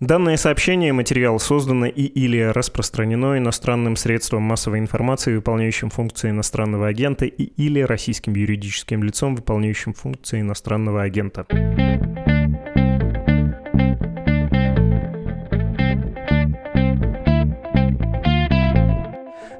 Данное сообщение, материал создано и или распространено иностранным средством массовой информации, выполняющим функции иностранного агента, и или российским юридическим лицом, выполняющим функции иностранного агента.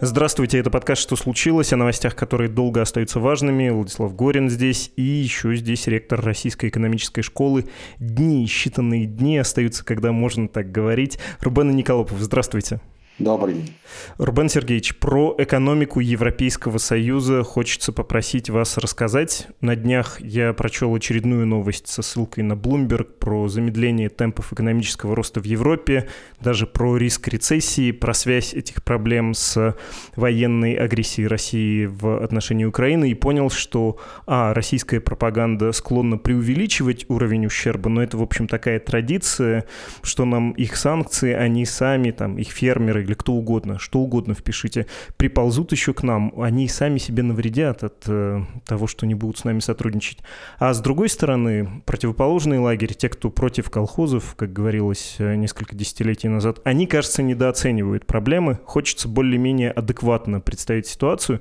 Здравствуйте, это подкаст «Что случилось?» о новостях, которые долго остаются важными. Владислав Горин здесь и еще здесь ректор Российской экономической школы. Дни, считанные дни остаются, когда можно так говорить. Рубен Николопов, здравствуйте. Добрый день. Рубен Сергеевич, про экономику Европейского Союза хочется попросить вас рассказать. На днях я прочел очередную новость со ссылкой на Bloomberg про замедление темпов экономического роста в Европе, даже про риск рецессии, про связь этих проблем с военной агрессией России в отношении Украины и понял, что, а, российская пропаганда склонна преувеличивать уровень ущерба, но это, в общем, такая традиция, что нам их санкции, они сами, там, их фермеры или кто угодно, что угодно впишите, приползут еще к нам, они сами себе навредят от э, того, что не будут с нами сотрудничать. А с другой стороны, противоположный лагерь, те, кто против колхозов, как говорилось э, несколько десятилетий назад, они, кажется, недооценивают проблемы. Хочется более-менее адекватно представить ситуацию.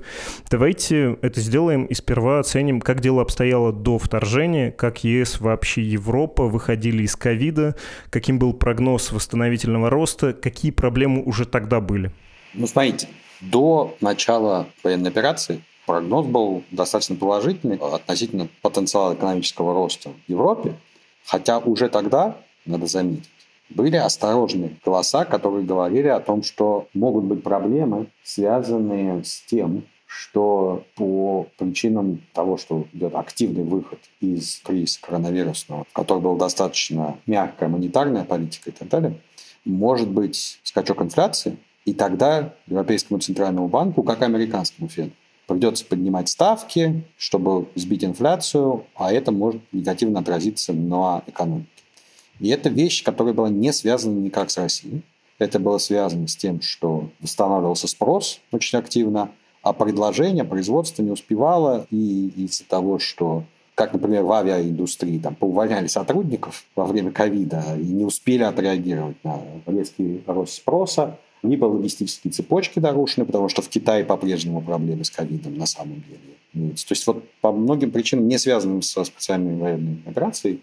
Давайте это сделаем и сперва оценим, как дело обстояло до вторжения, как ЕС, вообще Европа выходили из ковида, каким был прогноз восстановительного роста, какие проблемы уже тогда были? Ну, смотрите, до начала военной операции прогноз был достаточно положительный относительно потенциала экономического роста в Европе, хотя уже тогда, надо заметить, были осторожные голоса, которые говорили о том, что могут быть проблемы, связанные с тем, что по причинам того, что идет активный выход из кризиса коронавирусного, в котором была достаточно мягкая монетарная политика и так далее, может быть скачок инфляции, и тогда Европейскому центральному банку, как американскому Феду, придется поднимать ставки, чтобы сбить инфляцию, а это может негативно отразиться на экономике. И это вещь, которая была не связана никак с Россией. Это было связано с тем, что восстанавливался спрос очень активно, а предложение, производство не успевало, и из-за того, что как, например, в авиаиндустрии, там, поувольняли сотрудников во время ковида и не успели отреагировать на резкий рост спроса, либо логистические цепочки нарушены, потому что в Китае по-прежнему проблемы с ковидом на самом деле. То есть вот по многим причинам, не связанным со специальной военной операцией,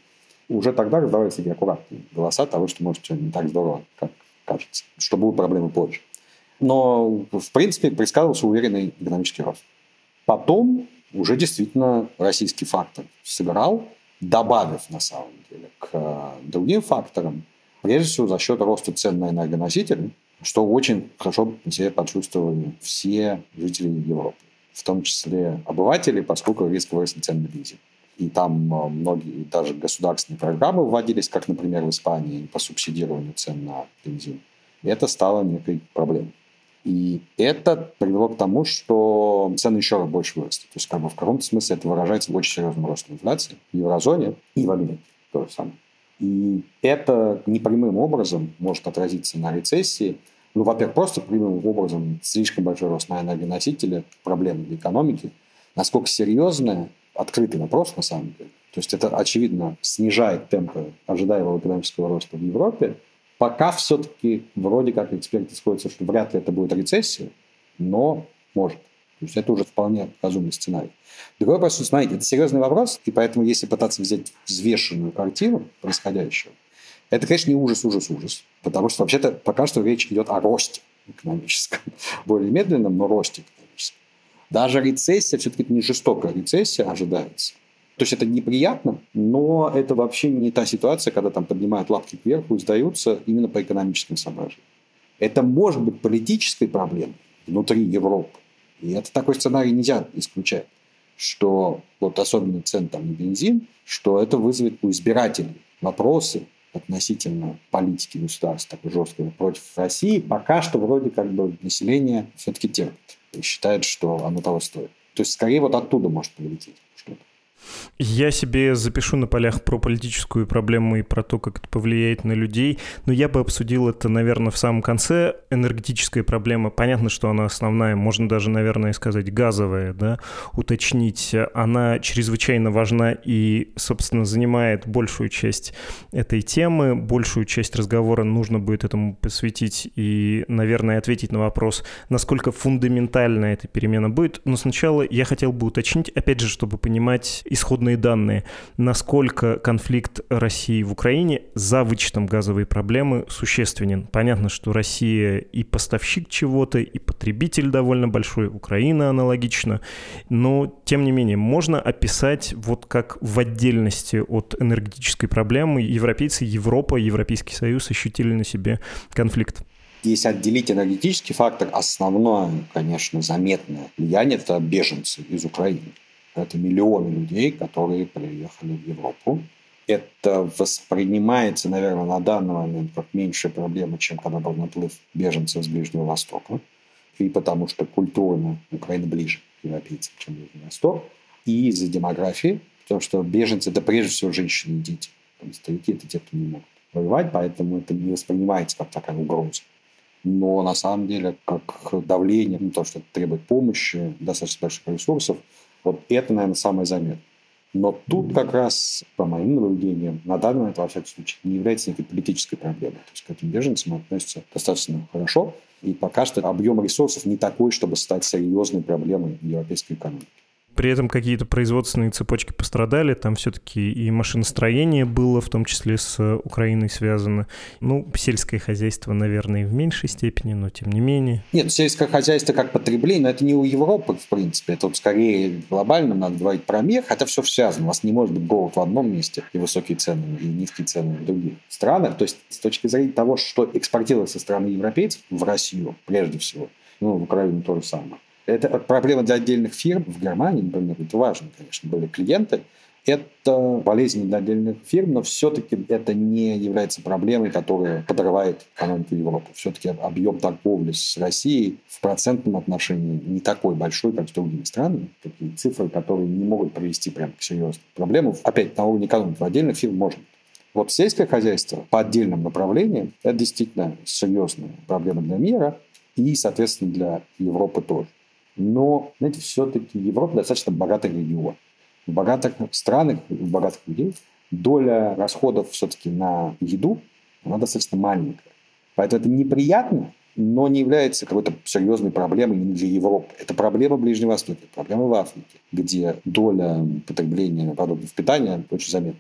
уже тогда раздавались такие аккуратные голоса того, что может все не так здорово, как кажется, что будут проблемы позже. Но, в принципе, предсказывался уверенный экономический рост. Потом уже действительно российский фактор сыграл, добавив на самом деле к э, другим факторам, прежде всего за счет роста цен на энергоносители, что очень хорошо на себе почувствовали все жители Европы, в том числе обыватели, поскольку резко выросли цены на бензин. И там э, многие даже государственные программы вводились, как, например, в Испании, по субсидированию цен на бензин. И это стало некой проблемой. И это привело к тому, что цены еще больше выросли. То есть, как бы в каком-то смысле это выражается в очень серьезном росте инфляции в еврозоне и в Америке. То же самое. И это непрямым образом может отразиться на рецессии. Ну, во-первых, просто прямым образом слишком большой рост на энергоносители, проблемы для экономики. Насколько серьезная, открытый вопрос на самом деле. То есть это, очевидно, снижает темпы ожидаемого экономического роста в Европе, Пока все-таки вроде как эксперты сходятся, что вряд ли это будет рецессия, но может. То есть это уже вполне разумный сценарий. Другой вопрос, смотрите, это серьезный вопрос, и поэтому если пытаться взять взвешенную картину происходящего, это, конечно, не ужас, ужас, ужас, потому что вообще-то пока что речь идет о росте экономическом, более медленном, но росте экономическом. Даже рецессия, все-таки это не жестокая рецессия ожидается. То есть это неприятно, но это вообще не та ситуация, когда там поднимают лапки кверху и сдаются именно по экономическим соображениям. Это может быть политической проблемой внутри Европы. И это такой сценарий нельзя исключать, что вот особенно цен там на бензин, что это вызовет у избирателей вопросы относительно политики государства такой жесткой против России. Пока что вроде как бы население все-таки терпит и считает, что оно того стоит. То есть скорее вот оттуда может прилететь что-то. Я себе запишу на полях про политическую проблему и про то, как это повлияет на людей, но я бы обсудил это, наверное, в самом конце. Энергетическая проблема, понятно, что она основная, можно даже, наверное, сказать газовая, да, уточнить. Она чрезвычайно важна и, собственно, занимает большую часть этой темы, большую часть разговора нужно будет этому посвятить и, наверное, ответить на вопрос, насколько фундаментальна эта перемена будет. Но сначала я хотел бы уточнить, опять же, чтобы понимать исходные данные, насколько конфликт России в Украине за вычетом газовой проблемы существенен. Понятно, что Россия и поставщик чего-то, и потребитель довольно большой, Украина аналогично, но тем не менее можно описать вот как в отдельности от энергетической проблемы европейцы, Европа, Европейский Союз ощутили на себе конфликт. Если отделить энергетический фактор, основное, конечно, заметное влияние – это беженцы из Украины. Это миллионы людей, которые приехали в Европу. Это воспринимается, наверное, на данный момент как меньшая проблема, чем когда был наплыв беженцев с Ближнего Востока. И потому что культурно Украина ближе к европейцам, чем Ближний Восток. И из-за демографии, потому что беженцы – это прежде всего женщины и дети. Старики – это те, кто не могут воевать, поэтому это не воспринимается как такая угроза. Но на самом деле, как давление, ну, то, что требует помощи, достаточно больших ресурсов – вот это, наверное, самое заметное. Но тут как раз, по моим наблюдениям, на данный момент, во всяком случае, не является некой политической проблемой. То есть к этим беженцам относятся достаточно хорошо. И пока что объем ресурсов не такой, чтобы стать серьезной проблемой европейской экономики. При этом какие-то производственные цепочки пострадали, там все-таки и машиностроение было, в том числе с Украиной связано. Ну, сельское хозяйство, наверное, в меньшей степени, но тем не менее. Нет, сельское хозяйство как потребление, но это не у Европы, в принципе. Это вот скорее глобально надо говорить про мир, хотя все связано. У вас не может быть голод в одном месте и высокие цены, и низкие цены в других странах. То есть с точки зрения того, что экспортируется со стороны европейцев в Россию, прежде всего, ну, в Украину то же самое это проблема для отдельных фирм. В Германии, например, это важно, конечно, были клиенты. Это болезнь для отдельных фирм, но все-таки это не является проблемой, которая подрывает экономику Европы. Все-таки объем торговли с Россией в процентном отношении не такой большой, как с другими странами. Такие цифры, которые не могут привести прямо к серьезным проблемам. Опять, на уровне экономики отдельных фирм может Вот сельское хозяйство по отдельным направлениям – это действительно серьезная проблема для мира и, соответственно, для Европы тоже. Но, знаете, все-таки Европа достаточно богатый регион. В богатых странах, в богатых людей доля расходов все-таки на еду, она достаточно маленькая. Поэтому это неприятно, но не является какой-то серьезной проблемой для Европы. Это проблема Ближнего Востока, проблема в Африке, где доля потребления продуктов питания очень заметна.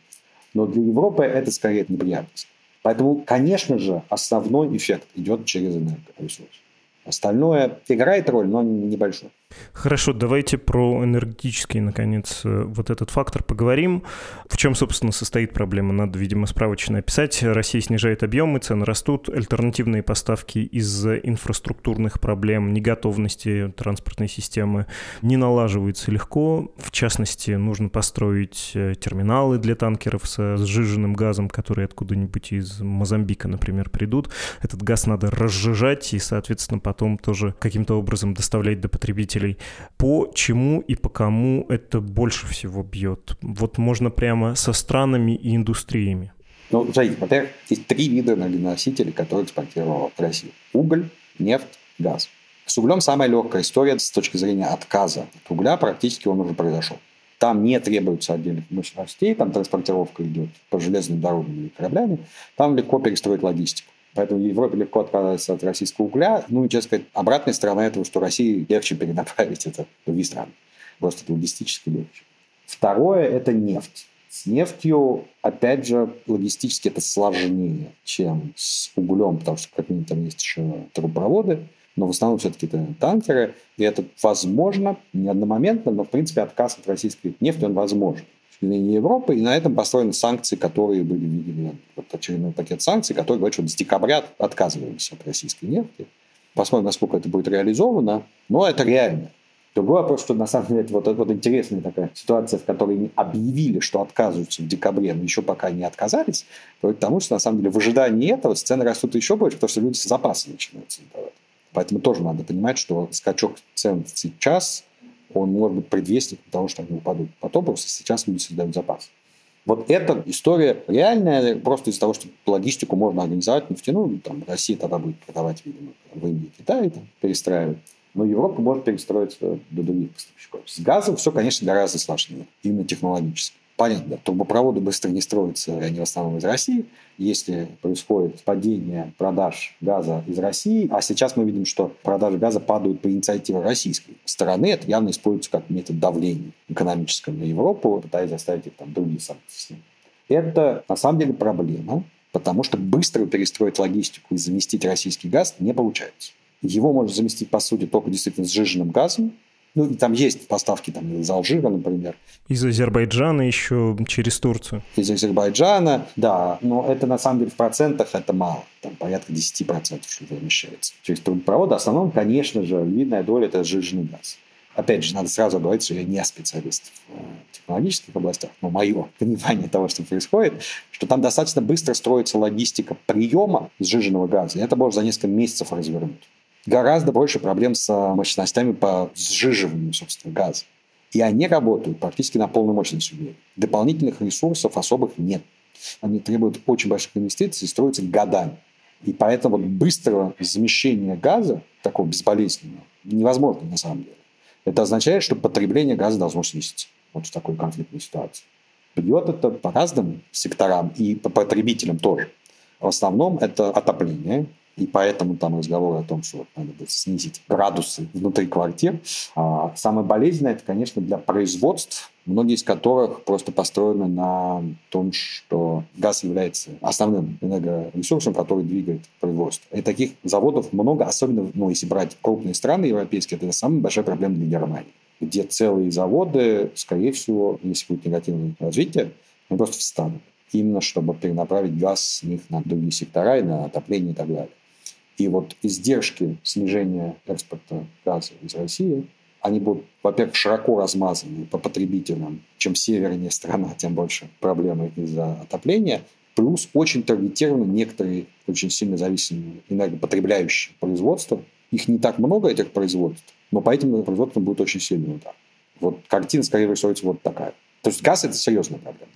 Но для Европы это скорее неприятность. Поэтому, конечно же, основной эффект идет через энергоресурсы. Остальное играет роль, но небольшой. Хорошо, давайте про энергетический, наконец, э, вот этот фактор поговорим. В чем, собственно, состоит проблема? Надо, видимо, справочно описать. Россия снижает объемы, цены растут, альтернативные поставки из-за инфраструктурных проблем, неготовности транспортной системы не налаживаются легко. В частности, нужно построить э, терминалы для танкеров с сжиженным газом, которые откуда-нибудь из Мозамбика, например, придут. Этот газ надо разжижать и, соответственно, потом тоже каким-то образом доставлять до потребителей пользователей, по чему и по кому это больше всего бьет? Вот можно прямо со странами и индустриями. Ну, смотрите, во-первых, есть три вида энергоносителей, которые экспортировала Россия. Уголь, нефть, газ. С углем самая легкая история с точки зрения отказа от угля, практически он уже произошел. Там не требуется отдельных мощностей, там транспортировка идет по железным дорогам или кораблями, там легко перестроить логистику. Поэтому Европе легко отказаться от российского угля. Ну и, честно сказать, обратная сторона этого, что России легче перенаправить это в другие страны. Просто это логистически легче. Второе – это нефть. С нефтью, опять же, логистически это сложнее, чем с углем, потому что как минимум там есть еще трубопроводы, но в основном все-таки это танкеры, и это возможно, не одномоментно, но в принципе отказ от российской нефти, он возможен зрения Европы, и на этом построены санкции, которые были введены. Вот очередной пакет санкций, который говорит, что с декабря отказываемся от российской нефти. Посмотрим, насколько это будет реализовано, но это реально. Другой вопрос, что на самом деле это вот, вот интересная такая ситуация, в которой они объявили, что отказываются в декабре, но еще пока не отказались, приводит к тому, что на самом деле в ожидании этого цены растут еще больше, потому что люди запасы начинают создавать. Поэтому тоже надо понимать, что скачок цен сейчас он может быть предвестником того, что они упадут. Потом просто сейчас люди создают запас. Вот эта история реальная, просто из-за того, что логистику можно организовать нефтяную, там, Россия тогда будет продавать, видимо, в Индии, Китае, там, перестраивать. Но Европа может перестроиться до других поставщиков. С газом все, конечно, гораздо сложнее, именно технологически. Понятно, трубопроводы быстро не строятся, они в основном из России. Если происходит падение продаж газа из России, а сейчас мы видим, что продажи газа падают по инициативе российской стороны, это явно используется как метод давления экономического на Европу, пытаясь заставить их там другие санкции. Это на самом деле проблема, потому что быстро перестроить логистику и заместить российский газ не получается. Его можно заместить, по сути, только действительно сжиженным газом, ну, там есть поставки там, из Алжира, например. Из Азербайджана еще через Турцию. Из Азербайджана, да. Но это на самом деле в процентах это мало. Там порядка 10% что вымещается. Через трубопроводы. В основном, конечно же, львиная доля – это сжиженный газ. Опять же, надо сразу говорить, что я не специалист в э, технологических областях, но мое понимание того, что происходит, что там достаточно быстро строится логистика приема сжиженного газа, и это можно за несколько месяцев развернуть гораздо больше проблем с а, мощностями по сжиживанию, собственно, газа. И они работают практически на полной мощности. Дополнительных ресурсов особых нет. Они требуют очень больших инвестиций и строятся годами. И поэтому вот быстрого замещения газа, такого безболезненного, невозможно на самом деле. Это означает, что потребление газа должно снизиться. Вот в такой конфликтной ситуации. Бьет это по разным секторам и по потребителям тоже. В основном это отопление, и поэтому там разговоры о том, что надо будет снизить градусы внутри квартир. А самое болезненное, это, конечно, для производств, многие из которых просто построены на том, что газ является основным энергоресурсом, который двигает производство. И таких заводов много, особенно, ну, если брать крупные страны европейские, это самая большая проблема для Германии где целые заводы, скорее всего, если будет негативное развитие, они просто встанут именно чтобы перенаправить газ с них на другие сектора и на отопление и так далее. И вот издержки снижения экспорта газа из России, они будут, во-первых, широко размазаны по потребителям. Чем севернее страна, тем больше проблемы из-за отопления. Плюс очень таргетированы некоторые очень сильно зависимые энергопотребляющие производства. Их не так много, этих производств, но по этим производствам будет очень сильный удар. Вот картина, скорее рисуется вот такая. То есть газ – это серьезная проблема.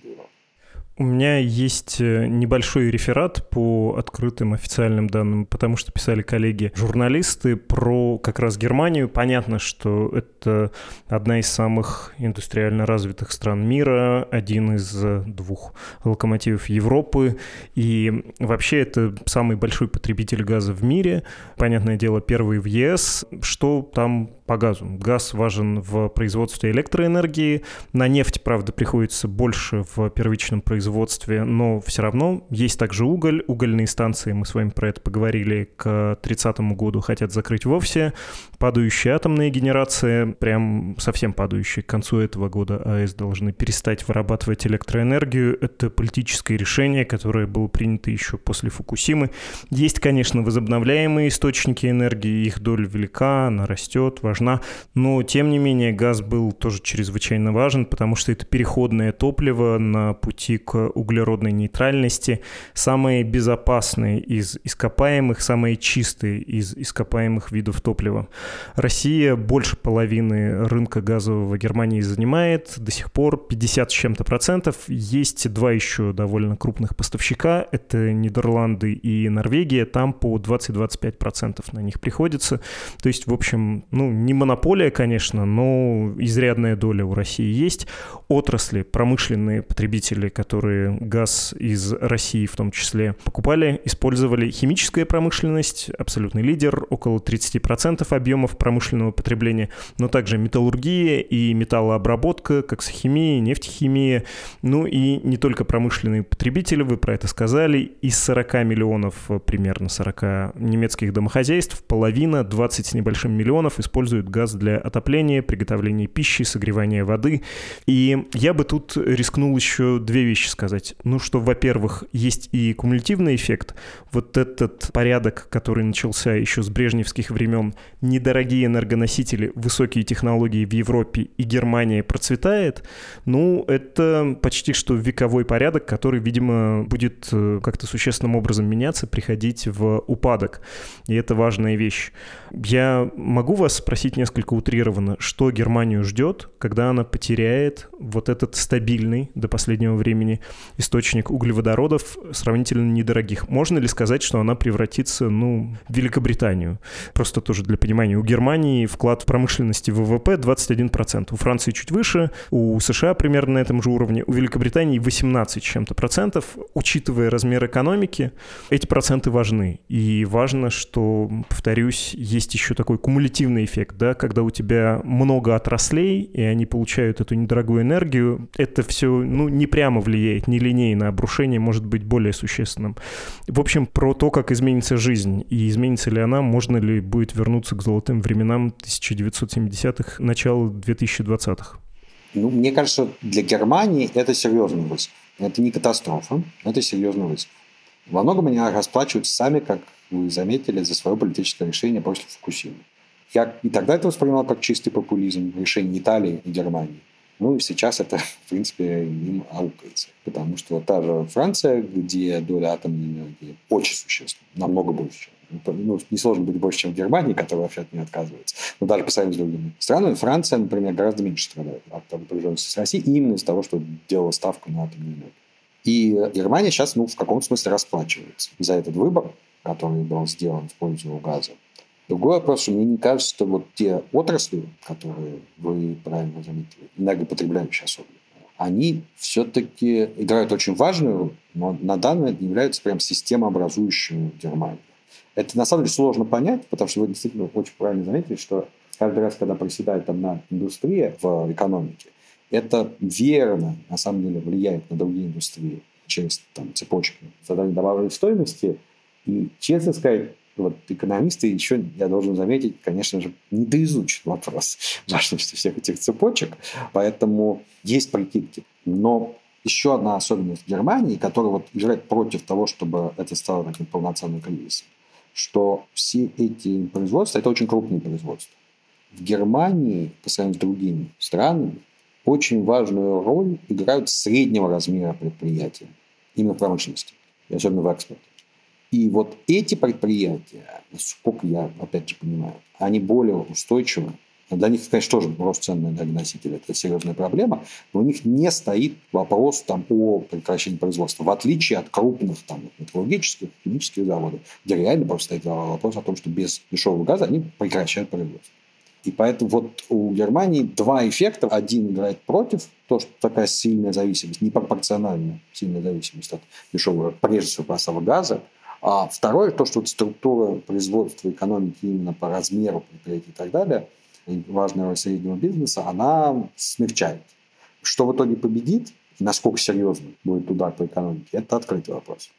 У меня есть э, небольшой реферат по открытым официальным данным, потому что писали коллеги-журналисты про как раз Германию. Понятно, что это одна из самых индустриально развитых стран мира, один из двух локомотивов Европы, и вообще это самый большой потребитель газа в мире. Понятное дело, первый в ЕС. Что там по газу. Газ важен в производстве электроэнергии. На нефть, правда, приходится больше в первичном производстве, но все равно есть также уголь. Угольные станции, мы с вами про это поговорили, к 30 году хотят закрыть вовсе. Падающие атомные генерации, прям совсем падающие. К концу этого года АЭС должны перестать вырабатывать электроэнергию. Это политическое решение, которое было принято еще после Фукусимы. Есть, конечно, возобновляемые источники энергии, их доля велика, она растет, важна важна, но тем не менее газ был тоже чрезвычайно важен, потому что это переходное топливо на пути к углеродной нейтральности, самые безопасные из ископаемых, самые чистые из ископаемых видов топлива. Россия больше половины рынка газового Германии занимает, до сих пор 50 с чем-то процентов. Есть два еще довольно крупных поставщика, это Нидерланды и Норвегия, там по 20-25 процентов на них приходится. То есть, в общем, ну, не монополия, конечно, но изрядная доля у России есть. Отрасли, промышленные потребители, которые газ из России в том числе покупали, использовали химическая промышленность, абсолютный лидер, около 30% объемов промышленного потребления, но также металлургия и металлообработка, коксохимия, нефтехимия, ну и не только промышленные потребители, вы про это сказали, из 40 миллионов, примерно 40 немецких домохозяйств, половина, 20 с небольшим миллионов используют используют газ для отопления, приготовления пищи, согревания воды. И я бы тут рискнул еще две вещи сказать. Ну, что, во-первых, есть и кумулятивный эффект. Вот этот порядок, который начался еще с брежневских времен, недорогие энергоносители, высокие технологии в Европе и Германии процветает, ну, это почти что вековой порядок, который, видимо, будет э, как-то существенным образом меняться, приходить в упадок. И это важная вещь. Я могу вас спросить, спросить несколько утрированно, что Германию ждет, когда она потеряет вот этот стабильный до последнего времени источник углеводородов сравнительно недорогих. Можно ли сказать, что она превратится, ну, в Великобританию? Просто тоже для понимания, у Германии вклад в промышленности ВВП 21%, у Франции чуть выше, у США примерно на этом же уровне, у Великобритании 18 чем-то процентов. Учитывая размер экономики, эти проценты важны. И важно, что, повторюсь, есть еще такой кумулятивный эффект, да, когда у тебя много отраслей, и они получают эту недорогую энергию, это все, ну, не прямо влияет, не линейно, обрушение может быть более существенным. В общем, про то, как изменится жизнь, и изменится ли она, можно ли будет вернуться к золотым временам 1970-х, начала 2020-х. Ну, мне кажется, для Германии это серьезный вызов. Это не катастрофа, это серьезный вызов. Во многом они расплачиваются сами, как вы заметили, за свое политическое решение после Фукусимы. Я и тогда это воспринимал как чистый популизм, решение Италии и Германии. Ну и сейчас это, в принципе, им аукается. Потому что та же Франция, где доля атомной энергии очень существенна, намного больше, чем ну, несложно быть больше, чем в Германии, которая вообще от нее отказывается. Но даже по сравнению с другими странами, Франция, например, гораздо меньше страдает от напряженности с Россией именно из-за того, что делала ставку на атомную энергию. И Германия сейчас, ну, в каком-то смысле расплачивается за этот выбор, который был сделан в пользу газа. Другой вопрос, что мне не кажется, что вот те отрасли, которые вы правильно заметили, энергопотребляющие особенно, они все-таки играют очень важную, но на данный момент являются прям системообразующими Германии. Это на самом деле сложно понять, потому что вы действительно очень правильно заметили, что каждый раз, когда проседает одна индустрия в экономике, это верно, на самом деле, влияет на другие индустрии через там, цепочки создания добавленной стоимости. И, честно сказать, вот экономисты еще, я должен заметить, конечно же, не недоизучат вопрос важности всех этих цепочек, поэтому есть прикидки. Но еще одна особенность Германии, которая вот играет против того, чтобы это стало таким полноценным кризисом, что все эти производства – это очень крупные производства. В Германии, по сравнению с другими странами, очень важную роль играют среднего размера предприятия, именно промышленности, и особенно в экспорте. И вот эти предприятия, насколько я опять же понимаю, они более устойчивы для них, конечно, тоже рост цен на энергоносители – это серьезная проблема, но у них не стоит вопрос там, о прекращении производства, в отличие от крупных там, металлургических, химических заводов, где реально просто стоит вопрос о том, что без дешевого газа они прекращают производство. И поэтому вот у Германии два эффекта. Один играет против, то, что такая сильная зависимость, непропорциональная сильная зависимость от дешевого, прежде всего, поставок газа. А второе, то, что вот структура производства экономики именно по размеру предприятий и так далее – важная роль среднего бизнеса, она смягчает. Что в итоге победит, насколько серьезный будет удар по экономике, это открытый вопрос.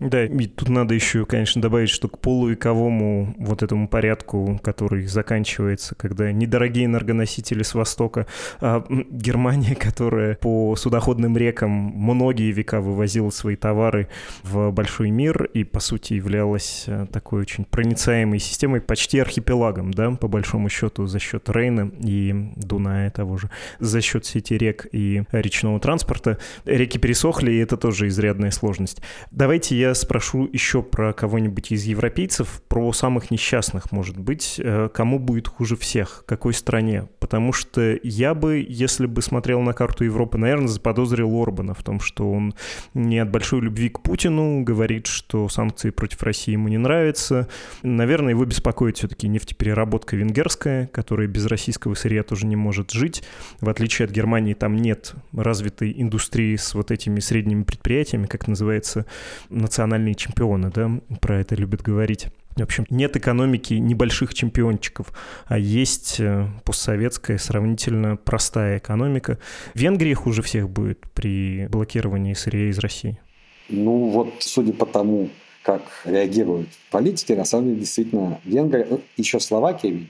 Да, и тут надо еще, конечно, добавить, что к полувековому вот этому порядку, который заканчивается, когда недорогие энергоносители с Востока, а Германия, которая по судоходным рекам многие века вывозила свои товары в большой мир и, по сути, являлась э, такой очень проницаемой системой, почти архипелагом, да, по большому счету, за счет Рейна и Дуная того же, за счет сети рек и речного транспорта. Реки пересохли, и это тоже изрядная сложность. Давайте я спрошу еще про кого-нибудь из европейцев, про самых несчастных, может быть, э, кому будет хуже всех, какой стране. Потому что я бы, если бы смотрел на карту Европы, наверное, заподозрил Орбана в том, что он не от большой любви к Путину, говорит, что санкции против России ему не нравятся. Наверное, его беспокоит все-таки нефтепереработка венгерская, которая без российского сырья тоже не может жить. В отличие от Германии, там нет развитой индустрии с вот этими средними предприятиями, как называется, национальные чемпионы, да, про это любят говорить. В общем, нет экономики небольших чемпиончиков, а есть э, постсоветская сравнительно простая экономика. Венгрия хуже всех будет при блокировании сырья из России. Ну вот, судя по тому, как реагируют политики, на самом деле действительно Венгрия, ну, еще Словакия, видимо,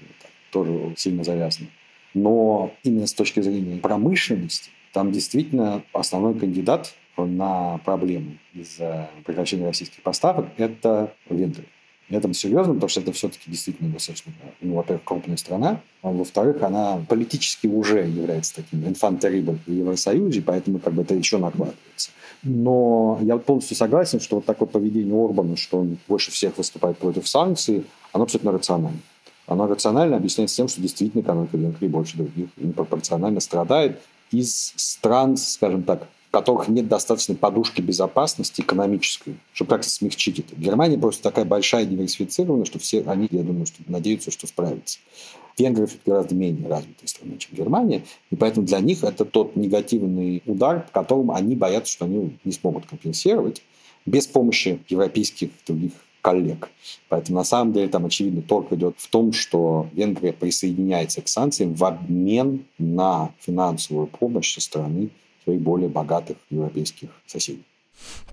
тоже сильно завязана. Но именно с точки зрения промышленности, там действительно основной кандидат на проблему из-за прекращения российских поставок – это Венгрия. Это серьезно, потому что это все-таки действительно достаточно, ну, во-первых, крупная страна, а во-вторых, она политически уже является таким инфантериблом в Евросоюзе, поэтому как бы это еще накладывается. Но я полностью согласен, что вот такое поведение Орбана, что он больше всех выступает против санкций, оно абсолютно рационально. Оно рационально объясняется тем, что действительно экономика Венгрии больше других непропорционально страдает из стран, скажем так, которых нет достаточной подушки безопасности экономической, чтобы как-то смягчить это. Германия просто такая большая диверсифицированная, что все они, я думаю, что надеются, что справятся. Венгрия гораздо менее развитая страна, чем Германия, и поэтому для них это тот негативный удар, по которому они боятся, что они не смогут компенсировать без помощи европейских других коллег. Поэтому на самом деле там очевидно торг идет в том, что Венгрия присоединяется к санкциям в обмен на финансовую помощь со стороны своих более богатых европейских соседей.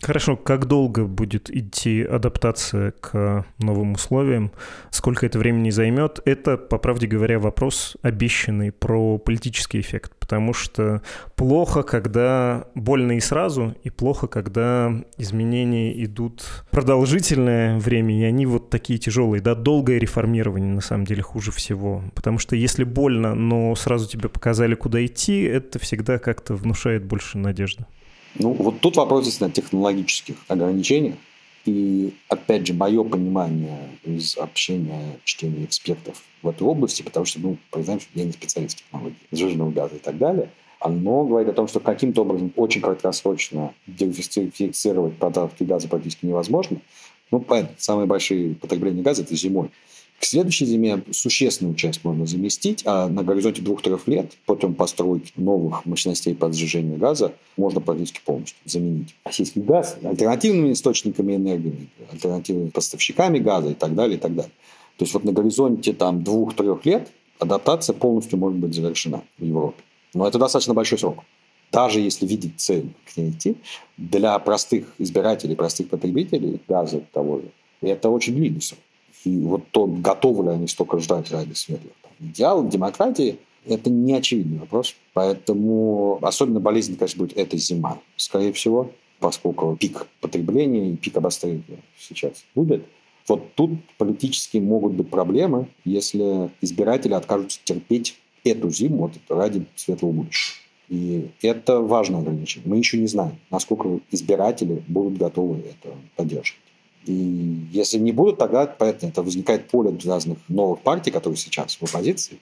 Хорошо, как долго будет идти адаптация к новым условиям? Сколько это времени займет? Это, по правде говоря, вопрос обещанный про политический эффект, потому что плохо, когда больно и сразу, и плохо, когда изменения идут продолжительное время, и они вот такие тяжелые. Да, долгое реформирование на самом деле хуже всего, потому что если больно, но сразу тебе показали, куда идти, это всегда как-то внушает больше надежды. Ну, вот тут вопрос действительно технологических ограничений. И, опять же, мое понимание из общения, чтения экспертов в этой области, потому что, ну, признаем, что я не специалист в технологии сжиженного газа и так далее, оно говорит о том, что каким-то образом очень краткосрочно диверсифицировать поставки газа практически невозможно. Ну, понятно, самые большие потребления газа – это зимой. К следующей зиме существенную часть можно заместить, а на горизонте двух-трех лет путем постройки новых мощностей под сжижение газа можно практически полностью заменить российский газ альтернативными источниками энергии, альтернативными поставщиками газа и так далее, и так далее. То есть вот на горизонте там двух-трех лет адаптация полностью может быть завершена в Европе. Но это достаточно большой срок. Даже если видеть цель к ней идти, для простых избирателей, простых потребителей газа того же, это очень длинный срок. И вот то, готовы ли они столько ждать ради светлых там, идеалов демократии, это не очевидный вопрос. Поэтому особенно болезненно, конечно, будет эта зима, скорее всего, поскольку пик потребления и пик обострения сейчас будет. Вот тут политически могут быть проблемы, если избиратели откажутся терпеть эту зиму вот, ради светлого будущего. И это важное ограничение. Мы еще не знаем, насколько избиратели будут готовы это поддерживать. И если не будут, тогда, понятно, это возникает поле для разных новых партий, которые сейчас в оппозиции,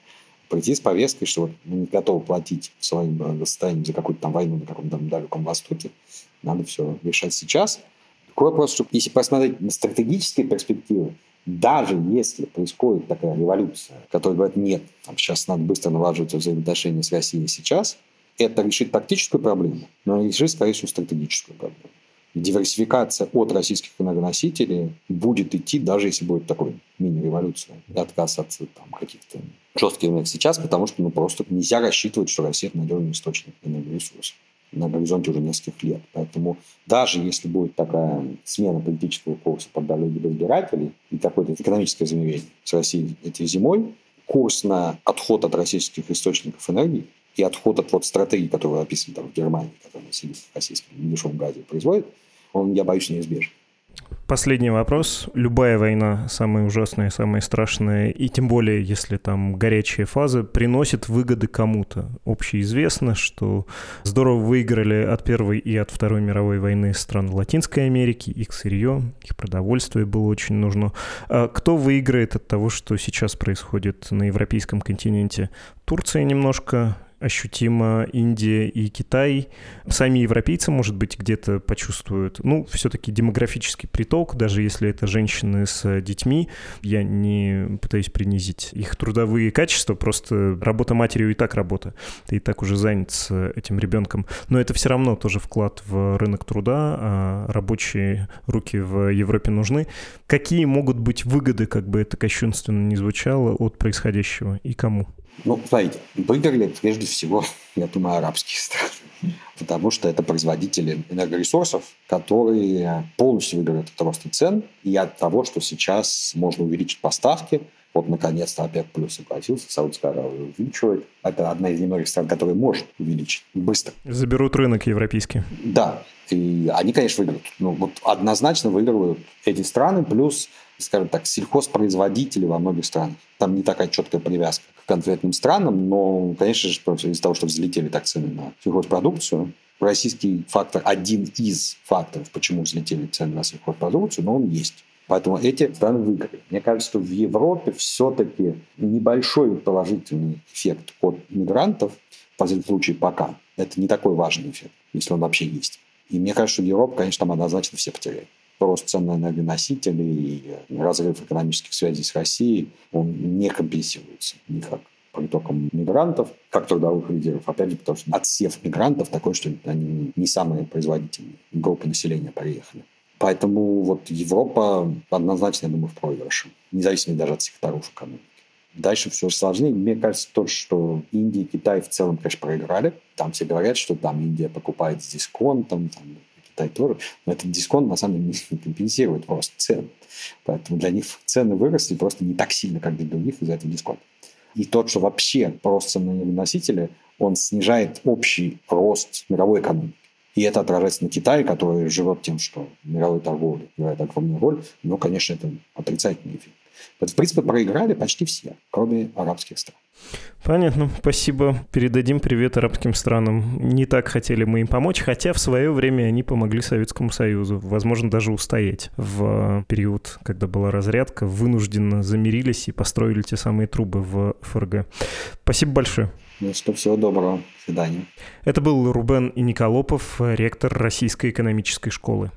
прийти с повесткой, что вот мы не готовы платить своим э, состоянием за какую-то там войну на каком-то далеком Востоке. Надо все решать сейчас. Такой вопрос, что если посмотреть на стратегические перспективы, даже если происходит такая революция, которая говорит, нет, там, сейчас надо быстро налаживать взаимоотношения с Россией сейчас, это решит тактическую проблему, но решит, скорее всего, стратегическую проблему диверсификация от российских энергоносителей будет идти, даже если будет такой мини-революция, и отказ от там, каких-то жестких энергий сейчас, потому что ну, просто нельзя рассчитывать, что Россия – это надежный источник энергоресурсов на горизонте уже нескольких лет. Поэтому даже если будет такая смена политического курса под давлением избирателей и такое-то экономическое замерение с Россией этой зимой, курс на отход от российских источников энергии и отход от вот стратегии, которую описаны там в Германии, которая сидит в российском дешевом газе производит, он, я боюсь, неизбежен. Последний вопрос. Любая война, самая ужасная, самая страшная, и тем более, если там горячая фаза, приносит выгоды кому-то. Общеизвестно, что здорово выиграли от Первой и от Второй мировой войны страны Латинской Америки, их сырье, их продовольствие было очень нужно. А кто выиграет от того, что сейчас происходит на европейском континенте? Турция немножко, ощутимо Индия и Китай. Сами европейцы, может быть, где-то почувствуют, ну, все-таки демографический приток, даже если это женщины с детьми. Я не пытаюсь принизить их трудовые качества, просто работа матерью и так работа. Ты и так уже занят с этим ребенком. Но это все равно тоже вклад в рынок труда, а рабочие руки в Европе нужны. Какие могут быть выгоды, как бы это кощунственно не звучало, от происходящего и кому? Ну, смотрите, выиграли прежде всего, я думаю, арабские страны. Потому что это производители энергоресурсов, которые полностью выиграют от роста цен и от того, что сейчас можно увеличить поставки. Вот, наконец-то, ОПЕК плюс согласился, Саудовская Аравия увеличивает. Это одна из немногих стран, которая может увеличить быстро. Заберут рынок европейский. Да, и они, конечно, выиграют. Ну, вот однозначно выигрывают эти страны, плюс скажем так, сельхозпроизводители во многих странах. Там не такая четкая привязка конкретным странам, но, конечно же, из-за того, что взлетели так цены на сельхозпродукцию, российский фактор один из факторов, почему взлетели цены на сельхозпродукцию, но он есть. Поэтому эти страны выиграли. Мне кажется, что в Европе все-таки небольшой положительный эффект от мигрантов, в последнем случае пока, это не такой важный эффект, если он вообще есть. И мне кажется, что Европа, конечно, там однозначно все потеряет. Рост цен на энергоносители и разрыв экономических связей с Россией, он не компенсируется никак притоком мигрантов, как трудовых лидеров, опять же, потому что отсев мигрантов такой, что они не самые производительные группы населения приехали. Поэтому вот Европа однозначно, я думаю, в проигрыше, независимо даже от секторов экономики. Дальше все сложнее. Мне кажется, то, что Индия и Китай в целом, конечно, проиграли. Там все говорят, что там Индия покупает с дисконтом, там, Китай тоже. Но этот дисконт, на самом деле, не компенсирует рост цен. Поэтому для них цены выросли просто не так сильно, как для других из-за этого дисконта. И тот, что вообще рост цен на носители, он снижает общий рост мировой экономики. И это отражается на Китае, который живет тем, что мировой торговля играет огромную роль. Но, конечно, это отрицательный эффект. Вот, в принципе, проиграли почти все, кроме арабских стран. Понятно, спасибо. Передадим привет арабским странам. Не так хотели мы им помочь, хотя в свое время они помогли Советскому Союзу, возможно, даже устоять в период, когда была разрядка, вынужденно замирились и построили те самые трубы в ФРГ. Спасибо большое. Ну что, всего доброго. До свидания. Это был Рубен Николопов, ректор Российской экономической школы.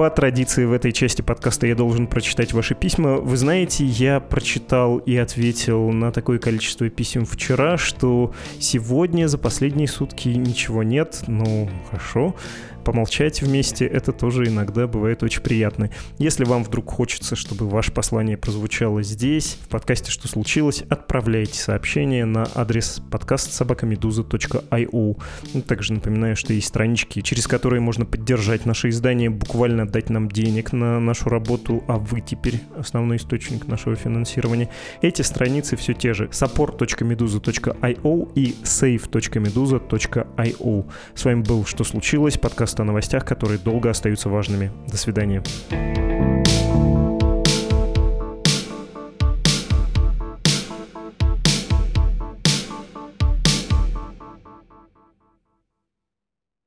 По традиции в этой части подкаста я должен прочитать ваши письма. Вы знаете, я прочитал и ответил на такое количество писем вчера, что сегодня за последние сутки ничего нет. Ну, хорошо помолчать вместе, это тоже иногда бывает очень приятно. Если вам вдруг хочется, чтобы ваше послание прозвучало здесь, в подкасте «Что случилось?», отправляйте сообщение на адрес подкаст собакамедуза.io. Также напоминаю, что есть странички, через которые можно поддержать наше издание, буквально дать нам денег на нашу работу, а вы теперь основной источник нашего финансирования. Эти страницы все те же support.meduza.io и save.meduza.io. С вами был «Что случилось?» подкаст подкаст о новостях, которые долго остаются важными. До свидания.